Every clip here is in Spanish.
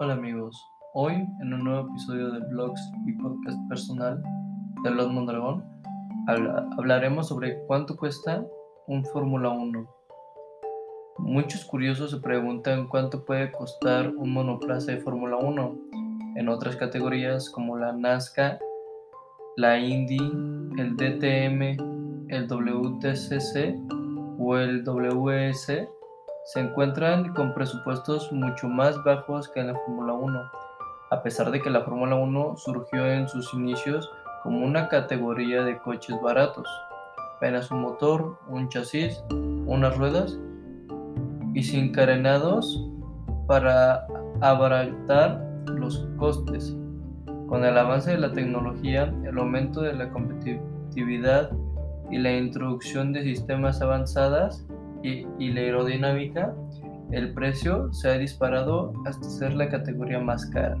Hola amigos, hoy en un nuevo episodio de Blogs y Podcast Personal de Los Mondragón hablaremos sobre cuánto cuesta un Fórmula 1. Muchos curiosos se preguntan cuánto puede costar un monoplaza de Fórmula 1 en otras categorías como la NASCAR, la Indy, el DTM, el WTCC o el WS se encuentran con presupuestos mucho más bajos que en la Fórmula 1, a pesar de que la Fórmula 1 surgió en sus inicios como una categoría de coches baratos, apenas un motor, un chasis, unas ruedas y sin carenados para abaratar los costes. Con el avance de la tecnología, el aumento de la competitividad y la introducción de sistemas avanzadas, y, la aerodinámica, el precio se ha disparado hasta ser la categoría más cara.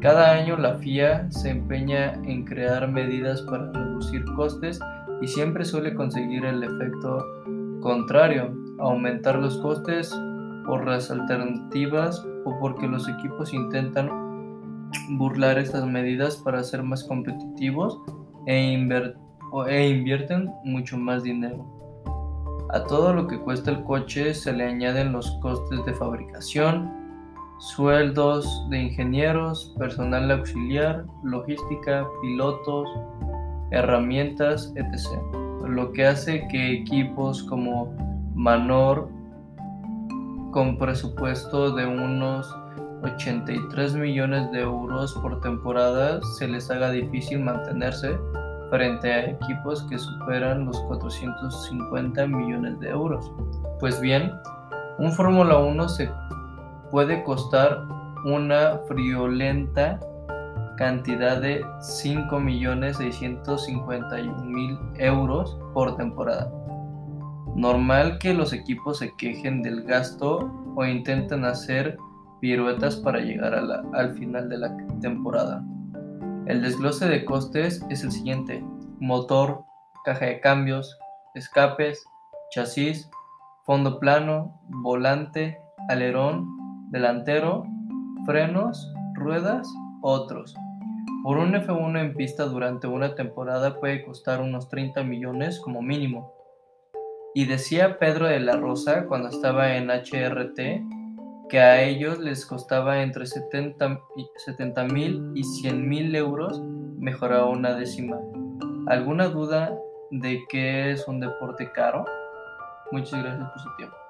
Cada año la FIA se empeña en crear medidas para reducir costes y siempre suele conseguir el efecto contrario, aumentar los costes por las alternativas o porque los equipos intentan burlar estas medidas para ser más competitivos e, e invierten mucho más dinero. A todo lo que cuesta el coche se le añaden los costes de fabricación, sueldos de ingenieros, personal auxiliar, logística, pilotos, herramientas, etc. Lo que hace que equipos como Manor, con presupuesto de unos 83 millones de euros por temporada, se les haga difícil mantenerse frente a equipos que superan los 450 millones de euros. Pues bien, un Fórmula 1 se puede costar una friolenta cantidad de 5.651.000 euros por temporada. Normal que los equipos se quejen del gasto o intenten hacer piruetas para llegar al final de la temporada. El desglose de costes es el siguiente. Motor, caja de cambios, escapes, chasis, fondo plano, volante, alerón, delantero, frenos, ruedas, otros. Por un F1 en pista durante una temporada puede costar unos 30 millones como mínimo. Y decía Pedro de la Rosa cuando estaba en HRT que a ellos les costaba entre 70 mil y 100 mil euros mejorar una décima. ¿Alguna duda de que es un deporte caro? Muchas gracias por su tiempo.